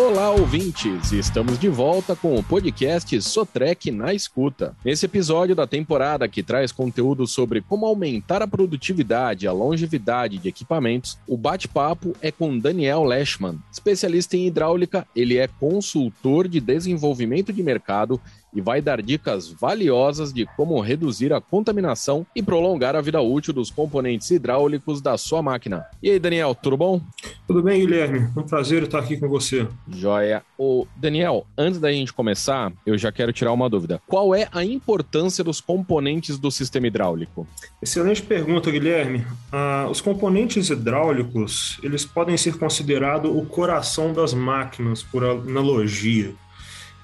Olá, ouvintes! Estamos de volta com o podcast Sotrec na Escuta. Nesse episódio da temporada que traz conteúdo sobre como aumentar a produtividade e a longevidade de equipamentos, o bate-papo é com Daniel Leschman. Especialista em hidráulica, ele é consultor de desenvolvimento de mercado e vai dar dicas valiosas de como reduzir a contaminação e prolongar a vida útil dos componentes hidráulicos da sua máquina. E aí, Daniel, tudo bom? Tudo bem, Guilherme. Um prazer estar aqui com você. Joia. O Daniel, antes da gente começar, eu já quero tirar uma dúvida. Qual é a importância dos componentes do sistema hidráulico? Excelente pergunta, Guilherme. Ah, os componentes hidráulicos, eles podem ser considerados o coração das máquinas, por analogia.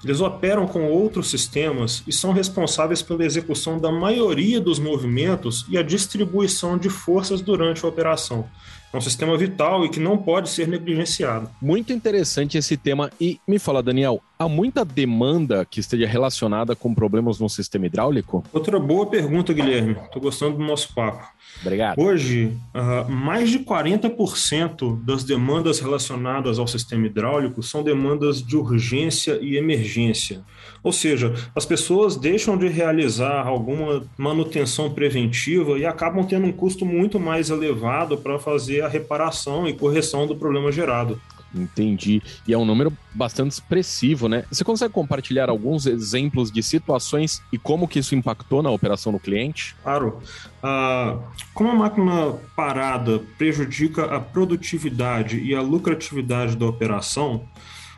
Eles operam com outros sistemas e são responsáveis pela execução da maioria dos movimentos e a distribuição de forças durante a operação. É um sistema vital e que não pode ser negligenciado. Muito interessante esse tema. E me fala, Daniel, há muita demanda que esteja relacionada com problemas no sistema hidráulico? Outra boa pergunta, Guilherme. Estou gostando do nosso papo. Obrigado. Hoje, uh, mais de 40% das demandas relacionadas ao sistema hidráulico são demandas de urgência e emergência. Ou seja, as pessoas deixam de realizar alguma manutenção preventiva e acabam tendo um custo muito mais elevado para fazer a reparação e correção do problema gerado. Entendi. E é um número bastante expressivo, né? Você consegue compartilhar alguns exemplos de situações e como que isso impactou na operação do cliente? Claro. Ah, como a máquina parada prejudica a produtividade e a lucratividade da operação,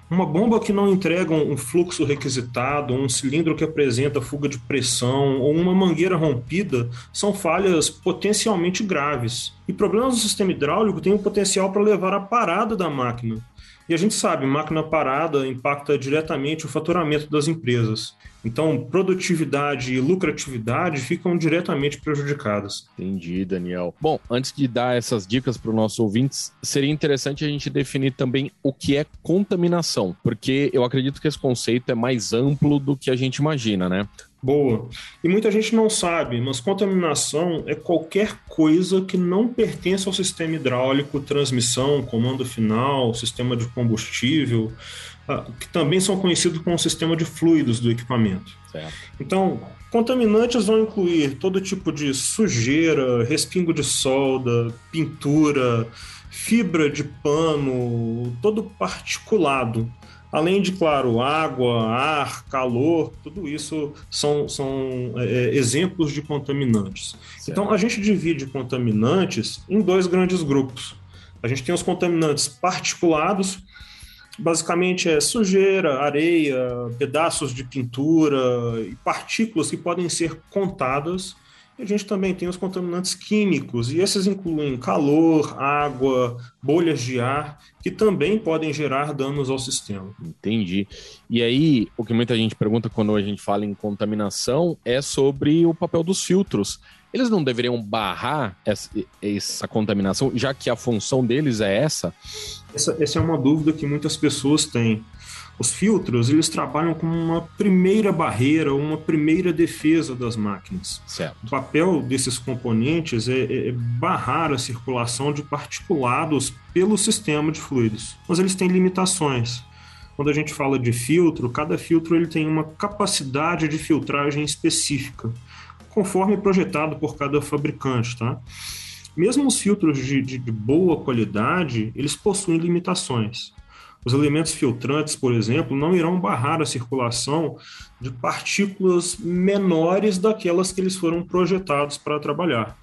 uma bomba que não entrega um fluxo requisitado, um cilindro que apresenta fuga de pressão ou uma mangueira rompida são falhas potencialmente graves. E problemas do sistema hidráulico têm o potencial para levar à parada da máquina. E a gente sabe, máquina parada impacta diretamente o faturamento das empresas. Então, produtividade e lucratividade ficam diretamente prejudicadas. Entendi, Daniel. Bom, antes de dar essas dicas para os nossos ouvintes, seria interessante a gente definir também o que é contaminação, porque eu acredito que esse conceito é mais amplo do que a gente imagina, né? Boa. E muita gente não sabe, mas contaminação é qualquer coisa que não pertence ao sistema hidráulico, transmissão, comando final, sistema de combustível, que também são conhecidos como sistema de fluidos do equipamento. Certo. Então, contaminantes vão incluir todo tipo de sujeira, respingo de solda, pintura, fibra de pano, todo particulado Além de, claro, água, ar, calor, tudo isso são, são é, é, exemplos de contaminantes. Certo. Então, a gente divide contaminantes em dois grandes grupos. A gente tem os contaminantes particulados, basicamente é sujeira, areia, pedaços de pintura e partículas que podem ser contadas e a gente também tem os contaminantes químicos, e esses incluem calor, água, bolhas de ar, que também podem gerar danos ao sistema. Entendi. E aí, o que muita gente pergunta quando a gente fala em contaminação é sobre o papel dos filtros. Eles não deveriam barrar essa, essa contaminação, já que a função deles é essa? essa? Essa é uma dúvida que muitas pessoas têm. Os filtros, eles trabalham como uma primeira barreira, uma primeira defesa das máquinas. Certo. O papel desses componentes é, é, é barrar a circulação de particulados pelo sistema de fluidos. Mas eles têm limitações. Quando a gente fala de filtro, cada filtro ele tem uma capacidade de filtragem específica, conforme projetado por cada fabricante, tá? Mesmo os filtros de, de, de boa qualidade, eles possuem limitações. Os elementos filtrantes, por exemplo, não irão barrar a circulação de partículas menores daquelas que eles foram projetados para trabalhar.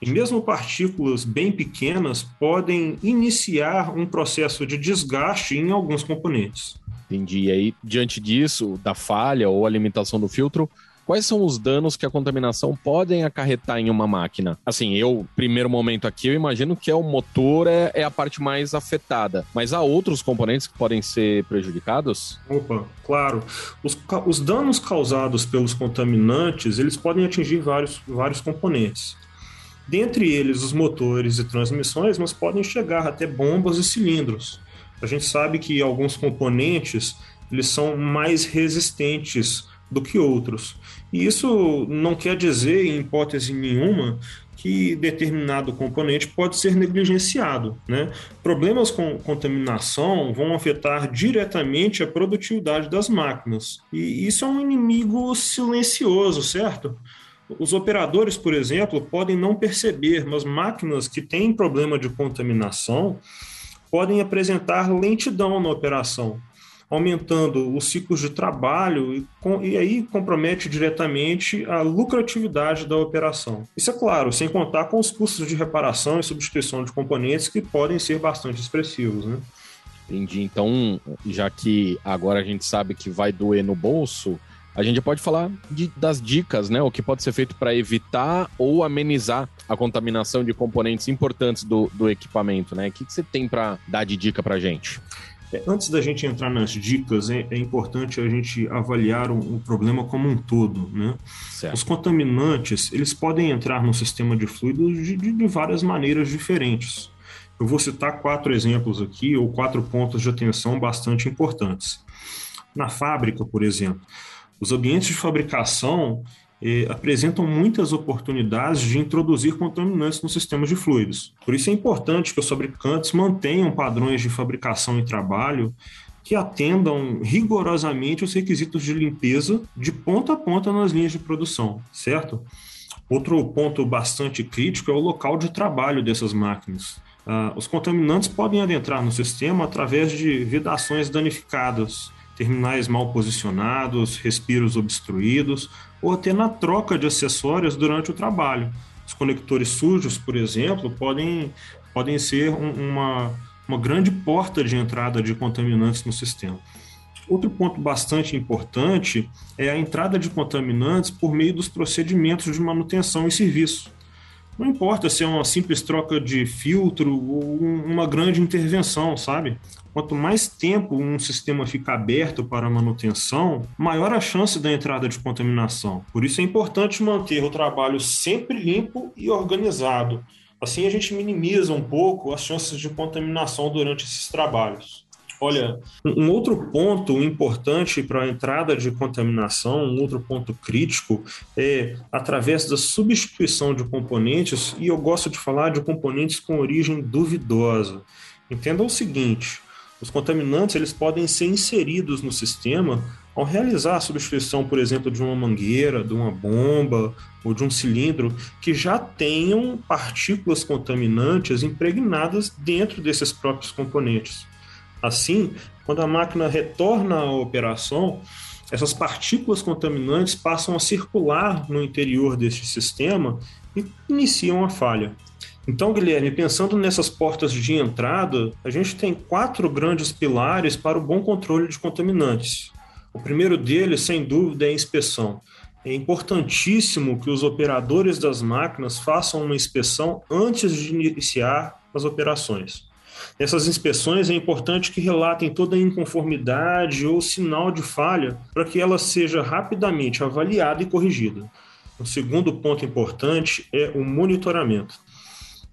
E mesmo partículas bem pequenas podem iniciar um processo de desgaste em alguns componentes. Entendi. E aí, diante disso, da falha ou alimentação do filtro, quais são os danos que a contaminação podem acarretar em uma máquina? Assim, eu, primeiro momento aqui, eu imagino que é o motor é, é a parte mais afetada, mas há outros componentes que podem ser prejudicados? Opa, claro. Os, os danos causados pelos contaminantes, eles podem atingir vários, vários componentes. Dentre eles, os motores e transmissões, mas podem chegar até bombas e cilindros. A gente sabe que alguns componentes eles são mais resistentes do que outros. E isso não quer dizer, em hipótese nenhuma, que determinado componente pode ser negligenciado. Né? Problemas com contaminação vão afetar diretamente a produtividade das máquinas. E isso é um inimigo silencioso, certo? Os operadores, por exemplo, podem não perceber, mas máquinas que têm problema de contaminação podem apresentar lentidão na operação, aumentando os ciclos de trabalho e, com, e, aí compromete diretamente a lucratividade da operação. Isso é claro, sem contar com os custos de reparação e substituição de componentes que podem ser bastante expressivos. Né? Entendi. Então, já que agora a gente sabe que vai doer no bolso, a gente pode falar de, das dicas, né? O que pode ser feito para evitar ou amenizar a contaminação de componentes importantes do, do equipamento, né? O que, que você tem para dar de dica para gente? Antes da gente entrar nas dicas, é, é importante a gente avaliar o, o, problema como um todo. Né? Os contaminantes eles podem entrar no sistema de fluidos de, de, de, várias maneiras diferentes. Eu vou citar quatro exemplos aqui, ou quatro pontos de atenção bastante importantes. Na fábrica, por exemplo, os ambientes de fabricação eh, apresentam muitas oportunidades de introduzir contaminantes nos sistemas de fluidos. Por isso é importante que os fabricantes mantenham padrões de fabricação e trabalho que atendam rigorosamente os requisitos de limpeza de ponta a ponta nas linhas de produção, certo? Outro ponto bastante crítico é o local de trabalho dessas máquinas. Ah, os contaminantes podem adentrar no sistema através de vedações danificadas, terminais mal posicionados, respiros obstruídos, ou até na troca de acessórios durante o trabalho. Os conectores sujos, por exemplo, podem, podem ser um, uma, uma grande porta de entrada de contaminantes no sistema. Outro ponto bastante importante é a entrada de contaminantes por meio dos procedimentos de manutenção e serviço. Não importa se é uma simples troca de filtro ou uma grande intervenção, sabe? Quanto mais tempo um sistema fica aberto para manutenção, maior a chance da entrada de contaminação. Por isso é importante manter o trabalho sempre limpo e organizado. Assim a gente minimiza um pouco as chances de contaminação durante esses trabalhos. Olha, um outro ponto importante para a entrada de contaminação, um outro ponto crítico, é através da substituição de componentes, e eu gosto de falar de componentes com origem duvidosa. Entenda o seguinte: os contaminantes eles podem ser inseridos no sistema ao realizar a substituição, por exemplo, de uma mangueira, de uma bomba ou de um cilindro que já tenham partículas contaminantes impregnadas dentro desses próprios componentes. Assim, quando a máquina retorna à operação, essas partículas contaminantes passam a circular no interior deste sistema e iniciam a falha. Então, Guilherme, pensando nessas portas de entrada, a gente tem quatro grandes pilares para o bom controle de contaminantes. O primeiro deles, sem dúvida, é a inspeção. É importantíssimo que os operadores das máquinas façam uma inspeção antes de iniciar as operações. Nessas inspeções é importante que relatem toda inconformidade ou sinal de falha para que ela seja rapidamente avaliada e corrigida. O segundo ponto importante é o monitoramento.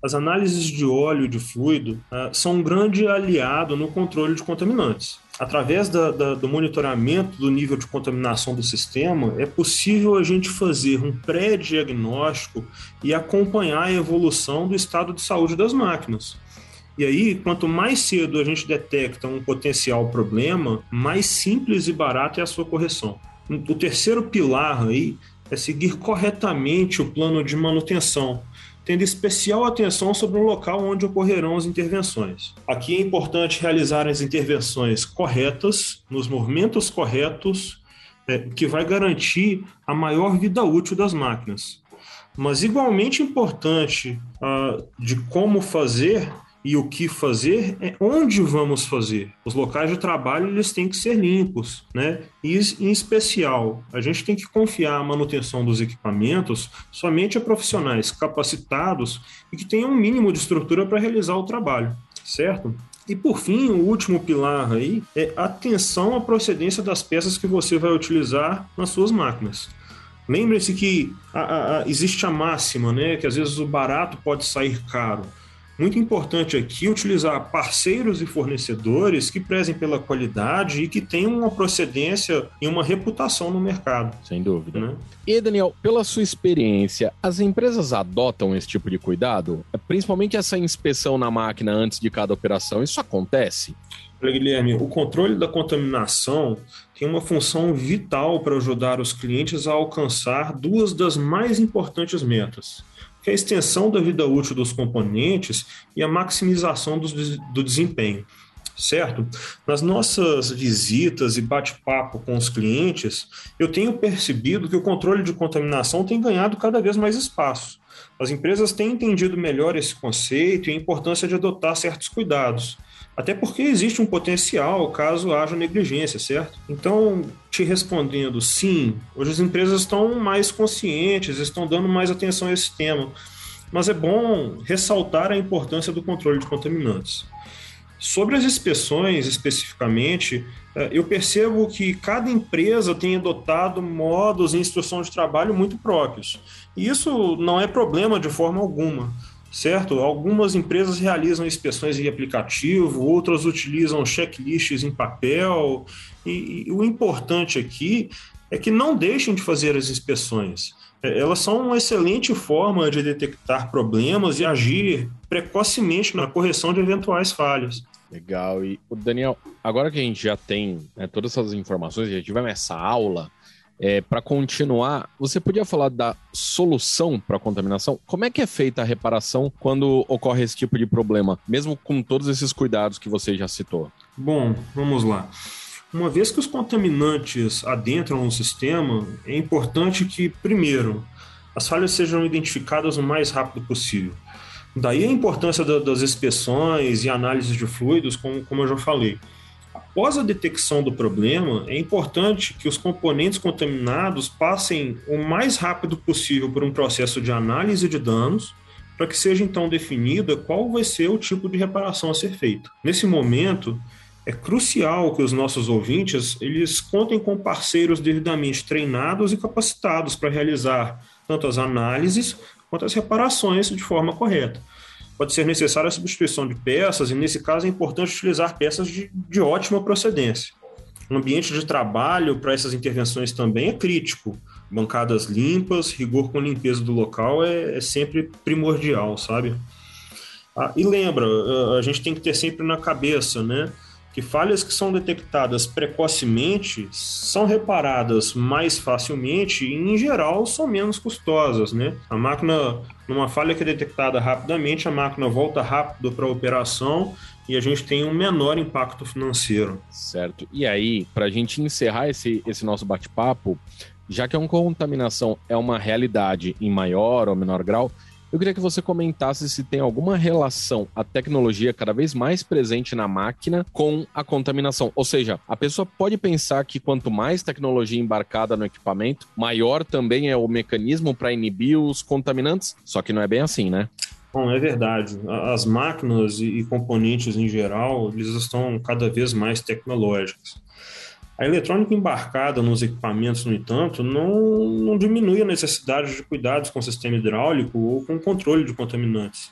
As análises de óleo e de fluido uh, são um grande aliado no controle de contaminantes. Através da, da, do monitoramento do nível de contaminação do sistema, é possível a gente fazer um pré-diagnóstico e acompanhar a evolução do estado de saúde das máquinas. E aí, quanto mais cedo a gente detecta um potencial problema, mais simples e barato é a sua correção. O terceiro pilar aí é seguir corretamente o plano de manutenção, tendo especial atenção sobre o local onde ocorrerão as intervenções. Aqui é importante realizar as intervenções corretas, nos momentos corretos, é, que vai garantir a maior vida útil das máquinas. Mas igualmente importante uh, de como fazer e o que fazer é onde vamos fazer. Os locais de trabalho eles têm que ser limpos, né? E em especial, a gente tem que confiar a manutenção dos equipamentos somente a profissionais capacitados e que tenham um mínimo de estrutura para realizar o trabalho, certo? E por fim, o último pilar aí é atenção à procedência das peças que você vai utilizar nas suas máquinas. Lembre-se que a, a, a, existe a máxima, né? Que às vezes o barato pode sair caro. Muito importante aqui utilizar parceiros e fornecedores que prezem pela qualidade e que tenham uma procedência e uma reputação no mercado. Sem dúvida. Né? E, Daniel, pela sua experiência, as empresas adotam esse tipo de cuidado? Principalmente essa inspeção na máquina antes de cada operação, isso acontece? Olha, Guilherme, o controle da contaminação tem uma função vital para ajudar os clientes a alcançar duas das mais importantes metas que é a extensão da vida útil dos componentes e a maximização do, do desempenho. Certo? Nas nossas visitas e bate-papo com os clientes, eu tenho percebido que o controle de contaminação tem ganhado cada vez mais espaço. As empresas têm entendido melhor esse conceito e a importância de adotar certos cuidados. Até porque existe um potencial caso haja negligência, certo? Então, te respondendo, sim, hoje as empresas estão mais conscientes, estão dando mais atenção a esse tema. Mas é bom ressaltar a importância do controle de contaminantes. Sobre as inspeções especificamente, eh, eu percebo que cada empresa tem adotado modos e instrução de trabalho muito próprios. E isso não é problema de forma alguma certo? Algumas empresas realizam inspeções em aplicativo, outras utilizam checklists em papel, e, e o importante aqui é que não deixem de fazer as inspeções. É, elas são uma excelente forma de detectar problemas e agir precocemente na correção de eventuais falhas. Legal. E o Daniel, agora que a gente já tem né, todas essas informações, já tivemos essa aula, é, para continuar, você podia falar da solução para a contaminação? Como é que é feita a reparação quando ocorre esse tipo de problema, mesmo com todos esses cuidados que você já citou? Bom, vamos lá. Uma vez que os contaminantes adentram no sistema, é importante que, primeiro, as falhas sejam identificadas o mais rápido possível. Daí a importância das inspeções e análises de fluidos, como, como eu já falei. Após a detecção do problema, é importante que os componentes contaminados passem o mais rápido possível por um processo de análise de danos, para que seja então definida qual vai ser o tipo de reparação a ser feito. Nesse momento, é crucial que os nossos ouvintes eles contem com parceiros devidamente treinados e capacitados para realizar tanto as análises quanto as reparações de forma correta pode ser necessária a substituição de peças, e nesse caso é importante utilizar peças de, de ótima procedência. O ambiente de trabalho para essas intervenções também é crítico. Bancadas limpas, rigor com limpeza do local é, é sempre primordial, sabe? Ah, e lembra, a gente tem que ter sempre na cabeça, né? Que falhas que são detectadas precocemente são reparadas mais facilmente e, em geral, são menos custosas. Né? A máquina, numa falha que é detectada rapidamente, a máquina volta rápido para a operação e a gente tem um menor impacto financeiro. Certo. E aí, para a gente encerrar esse, esse nosso bate-papo, já que a contaminação é uma realidade em maior ou menor grau, eu queria que você comentasse se tem alguma relação a tecnologia cada vez mais presente na máquina com a contaminação. Ou seja, a pessoa pode pensar que quanto mais tecnologia embarcada no equipamento, maior também é o mecanismo para inibir os contaminantes. Só que não é bem assim, né? Bom, é verdade. As máquinas e componentes em geral, eles estão cada vez mais tecnológicos. A eletrônica embarcada nos equipamentos, no entanto, não, não diminui a necessidade de cuidados com o sistema hidráulico ou com o controle de contaminantes.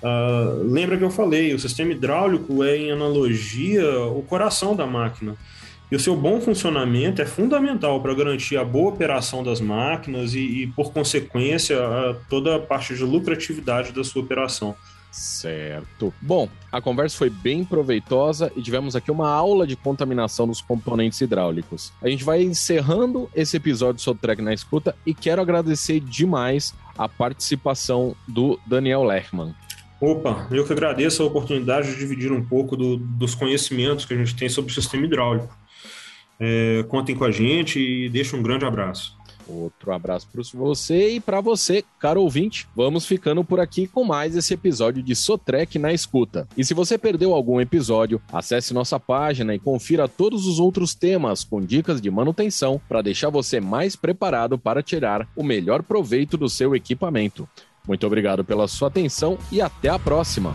Uh, lembra que eu falei, o sistema hidráulico é, em analogia, o coração da máquina. E o seu bom funcionamento é fundamental para garantir a boa operação das máquinas e, e por consequência, toda a parte de lucratividade da sua operação. Certo. Bom, a conversa foi bem proveitosa e tivemos aqui uma aula de contaminação dos componentes hidráulicos. A gente vai encerrando esse episódio sobre Trek na escuta e quero agradecer demais a participação do Daniel Lechman. Opa, eu que agradeço a oportunidade de dividir um pouco do, dos conhecimentos que a gente tem sobre o sistema hidráulico. É, contem com a gente e deixo um grande abraço. Outro abraço para você e para você, caro ouvinte. Vamos ficando por aqui com mais esse episódio de Sotrec na escuta. E se você perdeu algum episódio, acesse nossa página e confira todos os outros temas com dicas de manutenção para deixar você mais preparado para tirar o melhor proveito do seu equipamento. Muito obrigado pela sua atenção e até a próxima.